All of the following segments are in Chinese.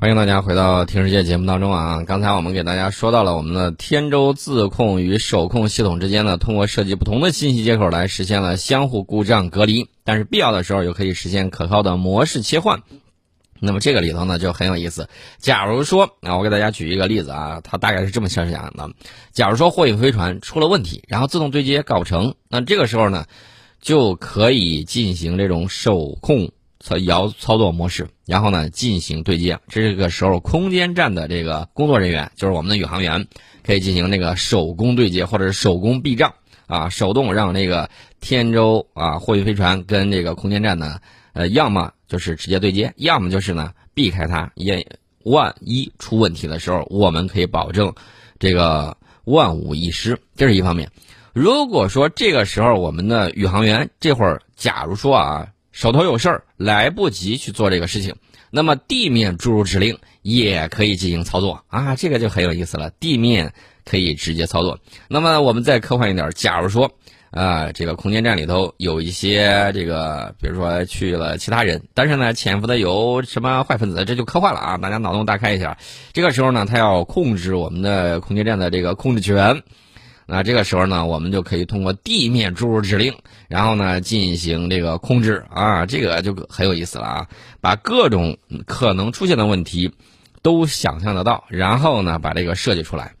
欢迎大家回到《听世界》节目当中啊！刚才我们给大家说到了我们的天舟自控与手控系统之间呢，通过设计不同的信息接口来实现了相互故障隔离，但是必要的时候又可以实现可靠的模式切换。那么这个里头呢就很有意思。假如说啊，我给大家举一个例子啊，它大概是这么设想的：假如说货运飞船出了问题，然后自动对接搞不成，那这个时候呢，就可以进行这种手控。操摇操作模式，然后呢进行对接。这个时候，空间站的这个工作人员，就是我们的宇航员，可以进行那个手工对接或者是手工避障啊，手动让那个天舟啊货运飞船跟这个空间站呢，呃，要么就是直接对接，要么就是呢避开它。也万一出问题的时候，我们可以保证这个万无一失。这是一方面。如果说这个时候我们的宇航员这会儿，假如说啊。手头有事儿，来不及去做这个事情，那么地面注入指令也可以进行操作啊，这个就很有意思了。地面可以直接操作。那么我们再科幻一点，假如说啊，这个空间站里头有一些这个，比如说去了其他人，但是呢潜伏的有什么坏分子，这就科幻了啊！大家脑洞大开一下。这个时候呢，他要控制我们的空间站的这个控制权。那这个时候呢，我们就可以通过地面注入指令，然后呢进行这个控制啊，这个就很有意思了啊，把各种可能出现的问题都想象得到，然后呢把这个设计出来。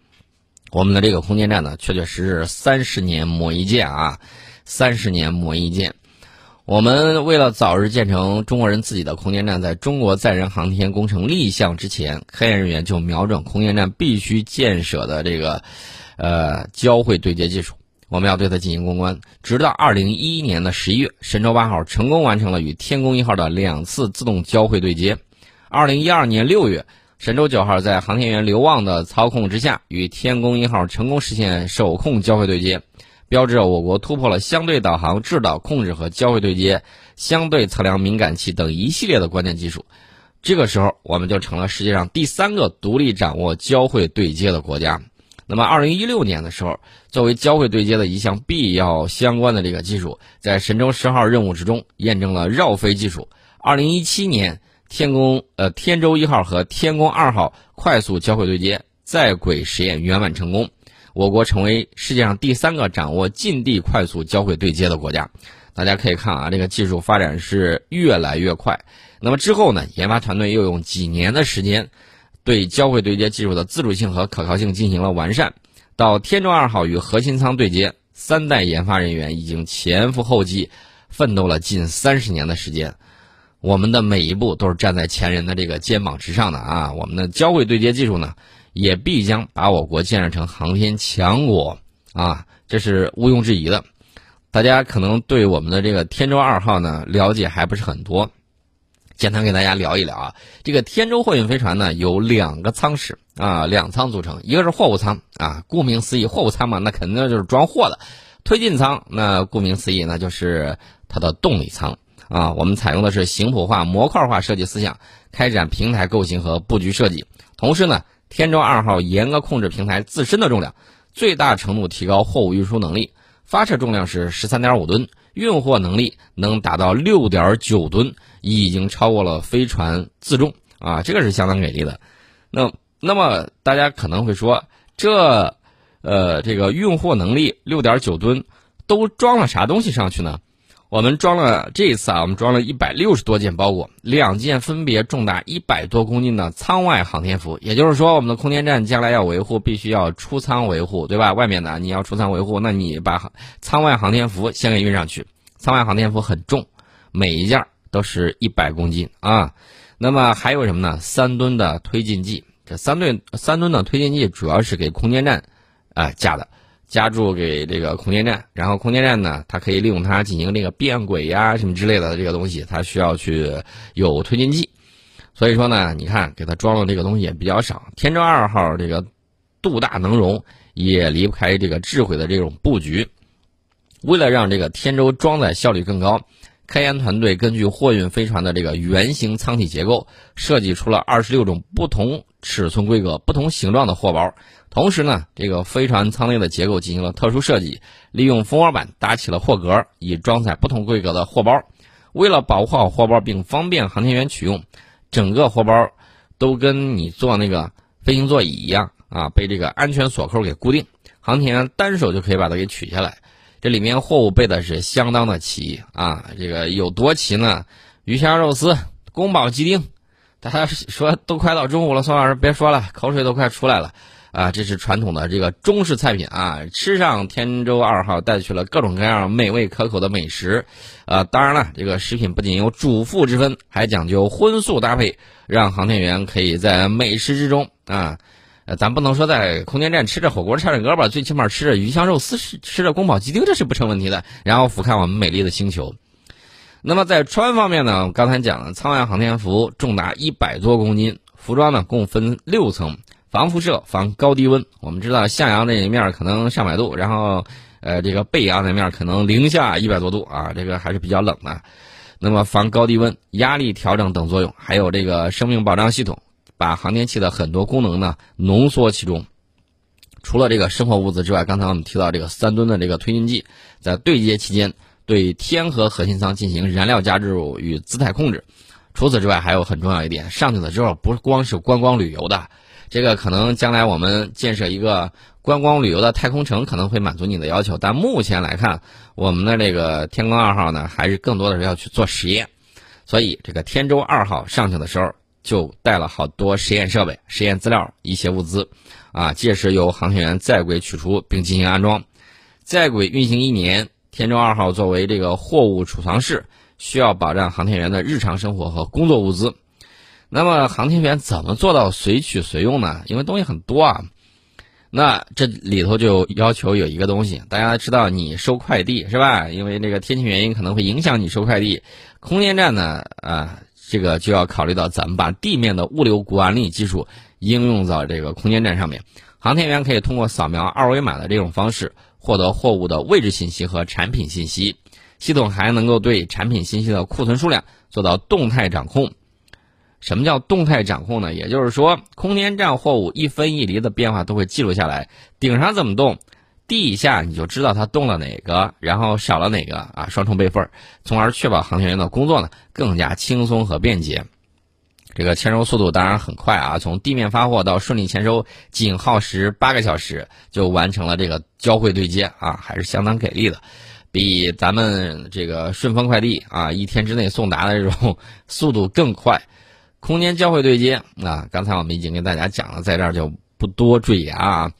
我们的这个空间站呢，确确实实三十年磨一剑啊，三十年磨一剑。我们为了早日建成中国人自己的空间站，在中国载人航天工程立项之前，科研人员就瞄准空间站必须建设的这个。呃，交会对接技术，我们要对它进行攻关，直到二零一一年的十一月，神舟八号成功完成了与天宫一号的两次自动交会对接。二零一二年六月，神舟九号在航天员刘旺的操控之下，与天宫一号成功实现手控交会对接，标志着我国突破了相对导航、制导控制和交会对接、相对测量敏感器等一系列的关键技术。这个时候，我们就成了世界上第三个独立掌握交会对接的国家。那么，二零一六年的时候，作为交会对接的一项必要相关的这个技术，在神舟十号任务之中验证了绕飞技术。二零一七年，天宫呃天舟一号和天宫二号快速交会对接，在轨实验圆满成功，我国成为世界上第三个掌握近地快速交会对接的国家。大家可以看啊，这个技术发展是越来越快。那么之后呢，研发团队又用几年的时间。对交会对接技术的自主性和可靠性进行了完善，到天舟二号与核心舱对接，三代研发人员已经前赴后继，奋斗了近三十年的时间。我们的每一步都是站在前人的这个肩膀之上的啊！我们的交会对接技术呢，也必将把我国建设成航天强国啊！这是毋庸置疑的。大家可能对我们的这个天舟二号呢了解还不是很多。简单给大家聊一聊啊，这个天舟货运飞船呢有两个舱室啊，两舱组成，一个是货物舱啊，顾名思义，货物舱嘛，那肯定就是装货的；推进舱那顾名思义，那就是它的动力舱啊。我们采用的是型谱化、模块化设计思想，开展平台构型和布局设计。同时呢，天舟二号严格控制平台自身的重量，最大程度提高货物运输能力。发射重量是十三点五吨，运货能力能达到六点九吨，已经超过了飞船自重啊，这个是相当给力的。那那么大家可能会说，这呃这个运货能力六点九吨，都装了啥东西上去呢？我们装了这一次啊，我们装了一百六十多件包裹，两件分别重达一百多公斤的舱外航天服。也就是说，我们的空间站将来要维护，必须要出舱维护，对吧？外面的你要出舱维护，那你把舱外航天服先给运上去。舱外航天服很重，每一件都是一百公斤啊。那么还有什么呢？三吨的推进剂，这三吨三吨的推进剂主要是给空间站啊加的。加注给这个空间站，然后空间站呢，它可以利用它进行这个变轨呀什么之类的这个东西，它需要去有推进剂，所以说呢，你看给它装了这个东西也比较少。天舟二号这个度大能容，也离不开这个智慧的这种布局。为了让这个天舟装载效率更高，科研团队根据货运飞船的这个圆形舱体结构，设计出了二十六种不同尺寸、规格、不同形状的货包。同时呢，这个飞船舱内的结构进行了特殊设计，利用蜂窝板搭起了货格，以装载不同规格的货包。为了保护好货包并方便航天员取用，整个货包都跟你坐那个飞行座椅一样啊，被这个安全锁扣给固定，航天员单手就可以把它给取下来。这里面货物备的是相当的齐啊，这个有多齐呢？鱼香肉丝、宫保鸡丁，大家说都快到中午了，宋老师别说了，口水都快出来了。啊，这是传统的这个中式菜品啊！吃上天舟二号带去了各种各样美味可口的美食，啊，当然了，这个食品不仅有主副之分，还讲究荤素搭配，让航天员可以在美食之中啊，咱不能说在空间站吃着火锅唱着歌吧，最起码吃着鱼香肉丝，吃着宫保鸡丁，这是不成问题的。然后俯瞰我们美丽的星球。那么在穿方面呢，刚才讲了，舱外航天服重达一百多公斤，服装呢共分六层。防辐射、防高低温。我们知道向阳那一面可能上百度，然后，呃，这个背阳那面可能零下一百多度啊，这个还是比较冷的。那么防高低温、压力调整等作用，还有这个生命保障系统，把航天器的很多功能呢浓缩其中。除了这个生活物资之外，刚才我们提到这个三吨的这个推进剂，在对接期间对天河核心舱进行燃料加注与姿态控制。除此之外，还有很重要一点，上去了之后不光是观光旅游的。这个可能将来我们建设一个观光旅游的太空城，可能会满足你的要求。但目前来看，我们的这个天宫二号呢，还是更多的是要去做实验。所以，这个天舟二号上去的时候，就带了好多实验设备、实验资料、一些物资。啊，届时由航天员在轨取出并进行安装。在轨运行一年，天舟二号作为这个货物储藏室，需要保障航天员的日常生活和工作物资。那么航天员怎么做到随取随用呢？因为东西很多啊，那这里头就要求有一个东西，大家知道你收快递是吧？因为这个天气原因可能会影响你收快递。空间站呢，啊，这个就要考虑到怎么把地面的物流管理技术应用到这个空间站上面。航天员可以通过扫描二维码的这种方式获得货物的位置信息和产品信息，系统还能够对产品信息的库存数量做到动态掌控。什么叫动态掌控呢？也就是说，空间站货物一分一厘的变化都会记录下来，顶上怎么动，地下你就知道它动了哪个，然后少了哪个啊，双重备份，从而确保航天员的工作呢更加轻松和便捷。这个签收速度当然很快啊，从地面发货到顺利签收仅耗时八个小时就完成了这个交会对接啊，还是相当给力的，比咱们这个顺丰快递啊一天之内送达的这种速度更快。空间交会对接啊，刚才我们已经跟大家讲了，在这儿就不多赘言啊。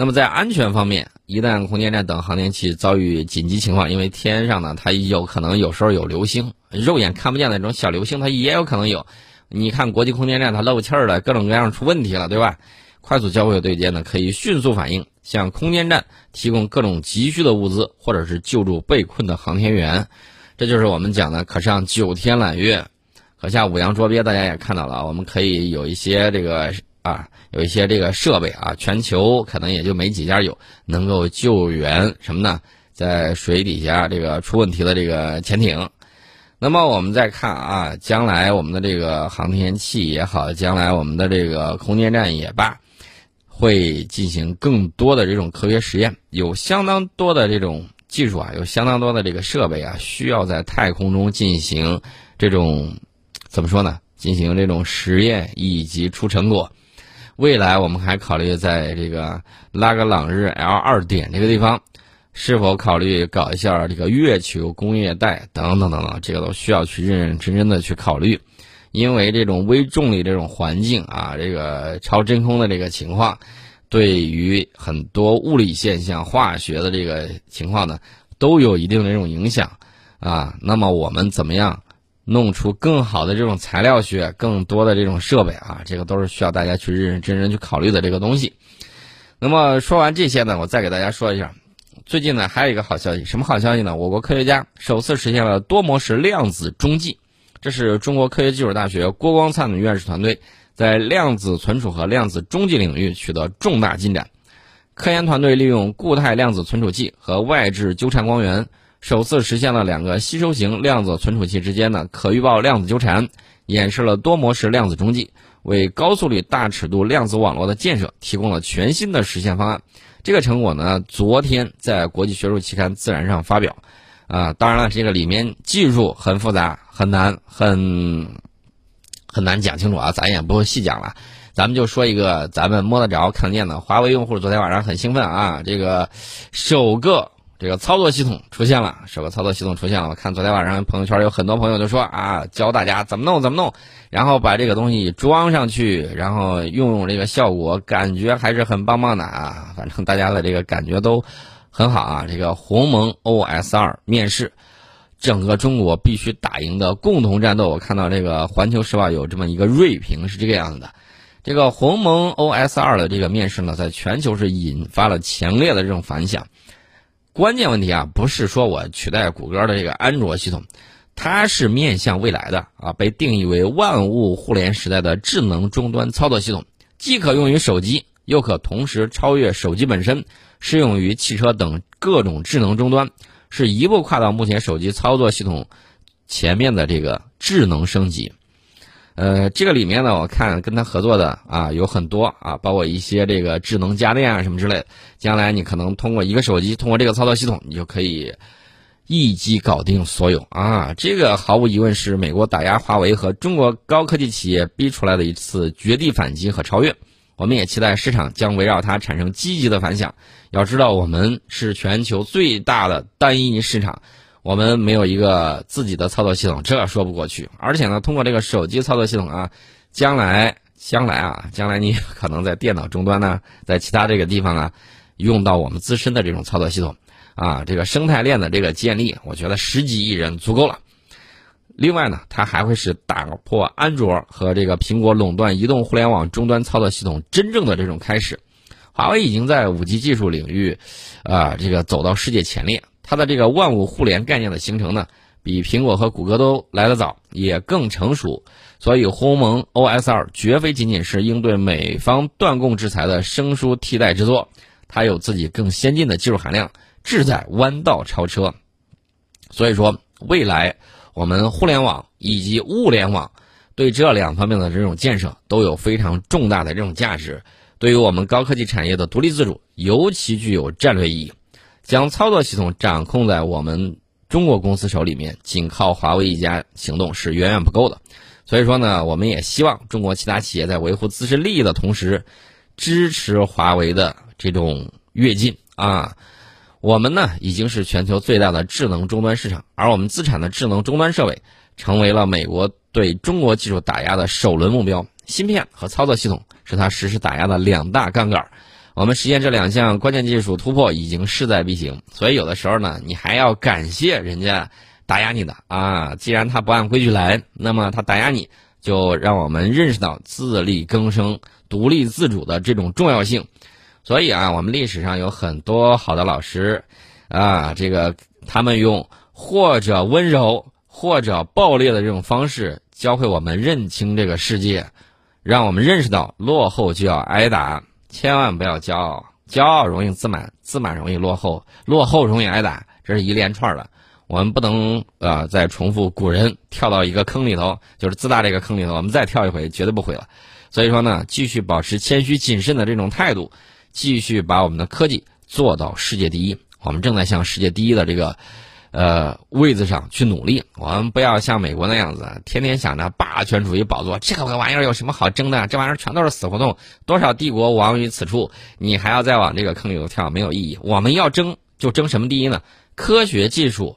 那么在安全方面，一旦空间站等航天器遭遇紧急情况，因为天上呢它有可能有时候有流星，肉眼看不见的那种小流星，它也有可能有。你看国际空间站它漏气儿了，各种各样出问题了，对吧？快速交会对接呢，可以迅速反应，向空间站提供各种急需的物资，或者是救助被困的航天员。这就是我们讲的可上九天揽月。可下五洋捉鳖，大家也看到了，我们可以有一些这个啊，有一些这个设备啊，全球可能也就没几家有能够救援什么呢？在水底下这个出问题的这个潜艇。那么我们再看啊，将来我们的这个航天器也好，将来我们的这个空间站也罢，会进行更多的这种科学实验，有相当多的这种技术啊，有相当多的这个设备啊，需要在太空中进行这种。怎么说呢？进行这种实验以及出成果。未来我们还考虑在这个拉格朗日 L 二点这个地方，是否考虑搞一下这个月球工业带等等等等，这个都需要去认认真真的去考虑。因为这种微重力这种环境啊，这个超真空的这个情况，对于很多物理现象、化学的这个情况呢，都有一定的这种影响啊。那么我们怎么样？弄出更好的这种材料学，更多的这种设备啊，这个都是需要大家去认认真真去考虑的这个东西。那么说完这些呢，我再给大家说一下，最近呢还有一个好消息，什么好消息呢？我国科学家首次实现了多模式量子中继，这是中国科学技术大学郭光灿院士团队在量子存储和量子中继领域取得重大进展。科研团队利用固态量子存储器和外置纠缠光源。首次实现了两个吸收型量子存储器之间的可预报量子纠缠，演示了多模式量子中继，为高速率大尺度量子网络的建设提供了全新的实现方案。这个成果呢，昨天在国际学术期刊《自然》上发表。啊，当然了，这个里面技术很复杂、很难、很很难讲清楚啊，咱也不细讲了。咱们就说一个咱们摸得着、看得见的，华为用户昨天晚上很兴奋啊，这个首个这个操作系统出现了，首个操作系统出现了。我看昨天晚上朋友圈有很多朋友就说啊，教大家怎么弄怎么弄，然后把这个东西装上去，然后用用这个效果，感觉还是很棒棒的啊。反正大家的这个感觉都很好啊。这个鸿蒙 OS 二面世，整个中国必须打赢的共同战斗。我看到这个环球时报有这么一个锐评是这个样子的。这个鸿蒙 OS 二的这个面世呢，在全球是引发了强烈的这种反响。关键问题啊，不是说我取代谷歌的这个安卓系统，它是面向未来的啊，被定义为万物互联时代的智能终端操作系统，既可用于手机，又可同时超越手机本身，适用于汽车等各种智能终端，是一步跨到目前手机操作系统前面的这个智能升级。呃，这个里面呢，我看跟他合作的啊有很多啊，包括一些这个智能家电啊什么之类的。将来你可能通过一个手机，通过这个操作系统，你就可以一机搞定所有啊。这个毫无疑问是美国打压华为和中国高科技企业逼出来的一次绝地反击和超越。我们也期待市场将围绕它产生积极的反响。要知道，我们是全球最大的单一市场。我们没有一个自己的操作系统，这说不过去。而且呢，通过这个手机操作系统啊，将来将来啊，将来你可能在电脑终端呢，在其他这个地方啊，用到我们自身的这种操作系统啊，这个生态链的这个建立，我觉得十几亿人足够了。另外呢，它还会是打破安卓和这个苹果垄断移动互联网终端操作系统真正的这种开始。华为已经在五 G 技术领域，啊，这个走到世界前列。它的这个万物互联概念的形成呢，比苹果和谷歌都来得早，也更成熟。所以鸿蒙 OS 二绝非仅仅是应对美方断供制裁的生疏替代之作，它有自己更先进的技术含量，志在弯道超车。所以说，未来我们互联网以及物联网对这两方面的这种建设都有非常重大的这种价值，对于我们高科技产业的独立自主尤其具有战略意义。将操作系统掌控在我们中国公司手里面，仅靠华为一家行动是远远不够的。所以说呢，我们也希望中国其他企业在维护自身利益的同时，支持华为的这种跃进啊。我们呢已经是全球最大的智能终端市场，而我们自产的智能终端设备成为了美国对中国技术打压的首轮目标。芯片和操作系统是它实施打压的两大杠杆。我们实现这两项关键技术突破已经势在必行，所以有的时候呢，你还要感谢人家打压你的啊。既然他不按规矩来，那么他打压你就让我们认识到自力更生、独立自主的这种重要性。所以啊，我们历史上有很多好的老师啊，这个他们用或者温柔或者暴烈的这种方式教会我们认清这个世界，让我们认识到落后就要挨打。千万不要骄傲，骄傲容易自满，自满容易落后，落后容易挨打，这是一连串的。我们不能呃再重复古人跳到一个坑里头，就是自大这个坑里头，我们再跳一回绝对不会了。所以说呢，继续保持谦虚谨慎的这种态度，继续把我们的科技做到世界第一。我们正在向世界第一的这个。呃，位子上去努力，我们不要像美国那样子，天天想着霸权主义宝座，这个玩意儿有什么好争的？这玩意儿全都是死胡同，多少帝国亡于此处，你还要再往这个坑里头跳，没有意义。我们要争，就争什么第一呢？科学技术，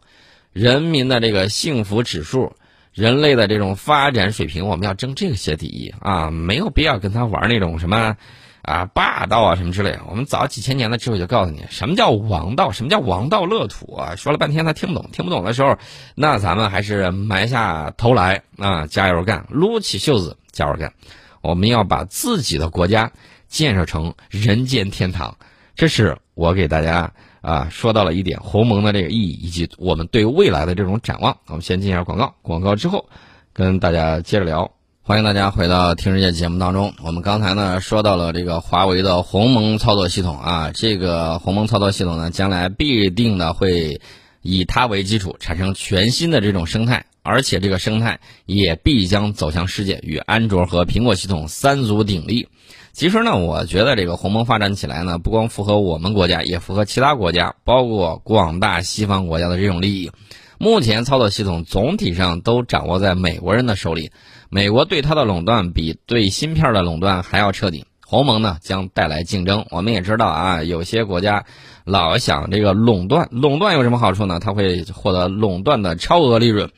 人民的这个幸福指数，人类的这种发展水平，我们要争这些第一啊，没有必要跟他玩那种什么。啊，霸道啊，什么之类的。我们早几千年的智慧就告诉你，什么叫王道，什么叫王道乐土啊。说了半天他听不懂，听不懂的时候，那咱们还是埋下头来啊，加油干，撸起袖子加油干。我们要把自己的国家建设成人间天堂。这是我给大家啊说到了一点鸿蒙的这个意义，以及我们对未来的这种展望。我们先进一下广告，广告之后跟大家接着聊。欢迎大家回到听世界节目当中。我们刚才呢说到了这个华为的鸿蒙操作系统啊，这个鸿蒙操作系统呢，将来必定的会以它为基础产生全新的这种生态，而且这个生态也必将走向世界，与安卓和苹果系统三足鼎立。其实呢，我觉得这个鸿蒙发展起来呢，不光符合我们国家，也符合其他国家，包括广大西方国家的这种利益。目前操作系统总体上都掌握在美国人的手里。美国对它的垄断比对芯片的垄断还要彻底。鸿蒙呢将带来竞争。我们也知道啊，有些国家老想这个垄断，垄断有什么好处呢？它会获得垄断的超额利润。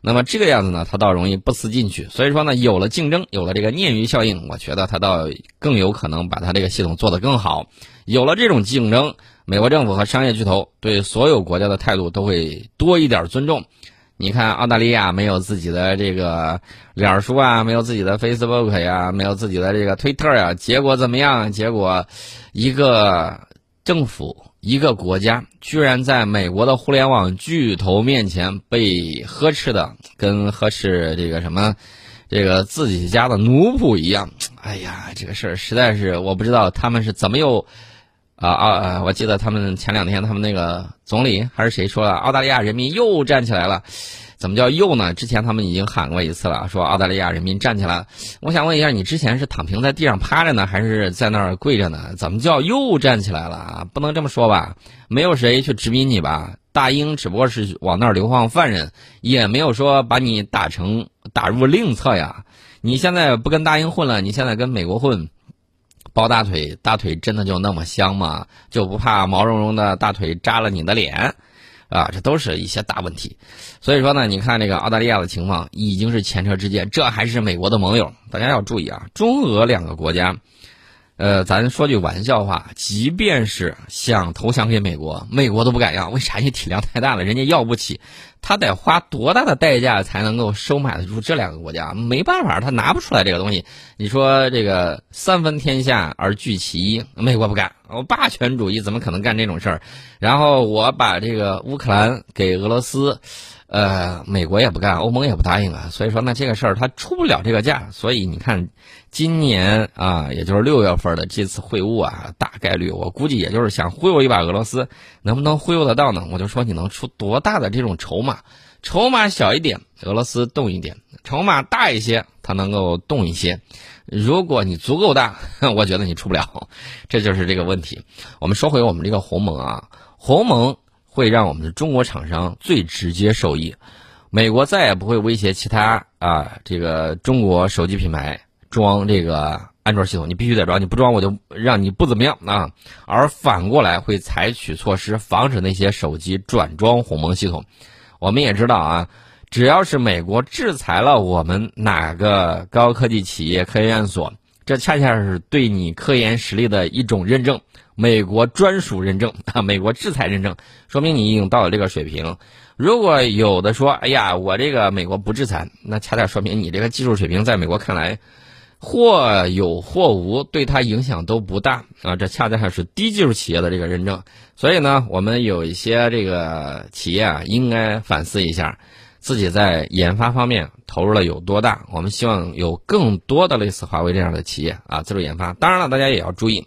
那么这个样子呢，它倒容易不思进取。所以说呢，有了竞争，有了这个鲶鱼效应，我觉得它倒更有可能把它这个系统做得更好。有了这种竞争，美国政府和商业巨头对所有国家的态度都会多一点尊重。你看，澳大利亚没有自己的这个脸书啊，没有自己的 Facebook 呀，没有自己的这个推特呀，结果怎么样？结果，一个政府、一个国家，居然在美国的互联网巨头面前被呵斥的，跟呵斥这个什么，这个自己家的奴仆一样。哎呀，这个事儿实在是我不知道他们是怎么又。啊啊！我记得他们前两天，他们那个总理还是谁说了，澳大利亚人民又站起来了。怎么叫又呢？之前他们已经喊过一次了，说澳大利亚人民站起来。我想问一下，你之前是躺平在地上趴着呢，还是在那儿跪着呢？怎么叫又站起来了？不能这么说吧？没有谁去殖民你吧？大英只不过是往那儿流放犯人，也没有说把你打成打入另册呀。你现在不跟大英混了，你现在跟美国混。抱大腿，大腿真的就那么香吗？就不怕毛茸茸的大腿扎了你的脸？啊，这都是一些大问题。所以说呢，你看这个澳大利亚的情况已经是前车之鉴，这还是美国的盟友。大家要注意啊，中俄两个国家。呃，咱说句玩笑话，即便是想投降给美国，美国都不敢要，为啥？你体量太大了，人家要不起，他得花多大的代价才能够收买得住这两个国家？没办法，他拿不出来这个东西。你说这个三分天下而聚其一，美国不干，我霸权主义怎么可能干这种事儿？然后我把这个乌克兰给俄罗斯。呃，美国也不干，欧盟也不答应啊，所以说呢，这个事儿他出不了这个价，所以你看，今年啊，也就是六月份的这次会晤啊，大概率我估计也就是想忽悠一把俄罗斯，能不能忽悠得到呢？我就说你能出多大的这种筹码，筹码小一点，俄罗斯动一点；筹码大一些，它能够动一些。如果你足够大，我觉得你出不了，这就是这个问题。我们说回我们这个鸿蒙啊，鸿蒙。会让我们的中国厂商最直接受益，美国再也不会威胁其他啊这个中国手机品牌装这个安卓系统，你必须得装，你不装我就让你不怎么样啊。而反过来会采取措施防止那些手机转装鸿蒙系统。我们也知道啊，只要是美国制裁了我们哪个高科技企业、科研院所，这恰恰是对你科研实力的一种认证。美国专属认证啊，美国制裁认证，说明你已经到了这个水平。如果有的说，哎呀，我这个美国不制裁，那恰恰说明你这个技术水平在美国看来，或有或无，对它影响都不大啊。这恰恰是低技术企业的这个认证。所以呢，我们有一些这个企业啊，应该反思一下自己在研发方面投入了有多大。我们希望有更多的类似华为这样的企业啊，自主研发。当然了，大家也要注意。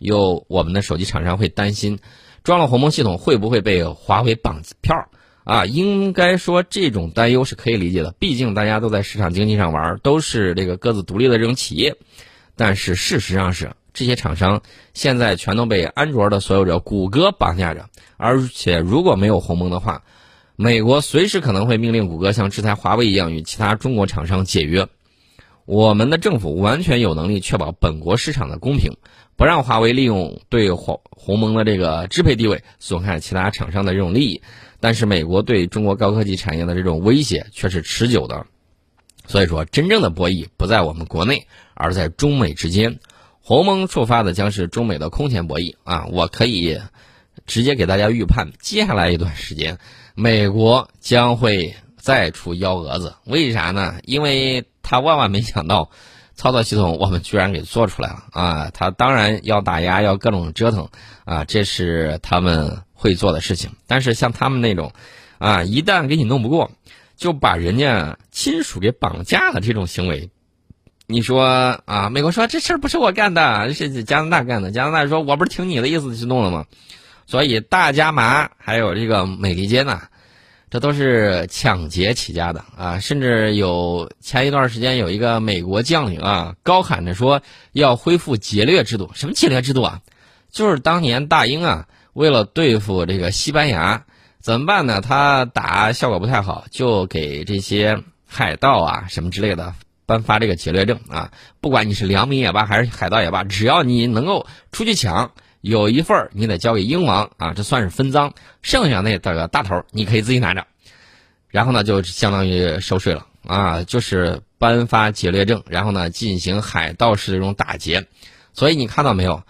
有我们的手机厂商会担心，装了鸿蒙系统会不会被华为绑票啊？应该说这种担忧是可以理解的，毕竟大家都在市场经济上玩，都是这个各自独立的这种企业。但是事实上是，这些厂商现在全都被安卓的所有者谷歌绑架着，而且如果没有鸿蒙的话，美国随时可能会命令谷歌像制裁华为一样与其他中国厂商解约。我们的政府完全有能力确保本国市场的公平。不让华为利用对鸿鸿蒙的这个支配地位损害其他厂商的这种利益，但是美国对中国高科技产业的这种威胁却是持久的，所以说真正的博弈不在我们国内，而在中美之间。鸿蒙触发的将是中美的空前博弈啊！我可以直接给大家预判，接下来一段时间，美国将会再出幺蛾子。为啥呢？因为他万万没想到。操作系统我们居然给做出来了啊！他当然要打压，要各种折腾啊，这是他们会做的事情。但是像他们那种，啊，一旦给你弄不过，就把人家亲属给绑架了这种行为，你说啊？美国说这事儿不是我干的，是加拿大干的。加拿大说我不是听你的意思去弄了吗？所以大加麻还有这个美利坚呐。这都是抢劫起家的啊！甚至有前一段时间有一个美国将领啊，高喊着说要恢复劫掠制度。什么劫掠制度啊？就是当年大英啊，为了对付这个西班牙，怎么办呢？他打效果不太好，就给这些海盗啊什么之类的颁发这个劫掠证啊。不管你是良民也罢，还是海盗也罢，只要你能够出去抢，有一份你得交给英王啊，这算是分赃。剩下那这个大头你可以自己拿着。然后呢，就相当于收税了啊，就是颁发劫掠证，然后呢进行海盗式的这种打劫。所以你看到没有，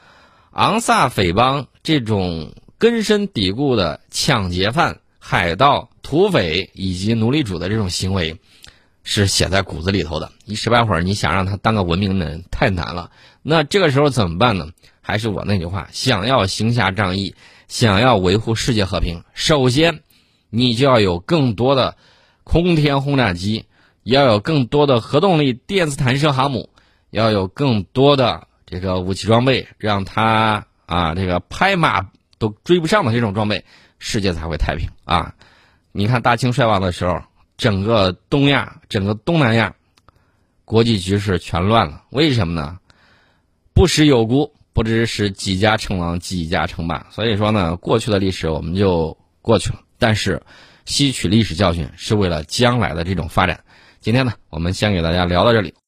昂萨匪帮这种根深蒂固的抢劫犯、海盗、土匪以及奴隶主的这种行为，是写在骨子里头的。一时半会儿你想让他当个文明人太难了。那这个时候怎么办呢？还是我那句话，想要行侠仗义，想要维护世界和平，首先。你就要有更多的空天轰炸机，要有更多的核动力电磁弹射航母，要有更多的这个武器装备，让他啊这个拍马都追不上的这种装备，世界才会太平啊！你看大清衰亡的时候，整个东亚、整个东南亚国际局势全乱了，为什么呢？不识有孤，不知是几家称王几家称霸。所以说呢，过去的历史我们就过去了。但是，吸取历史教训是为了将来的这种发展。今天呢，我们先给大家聊到这里。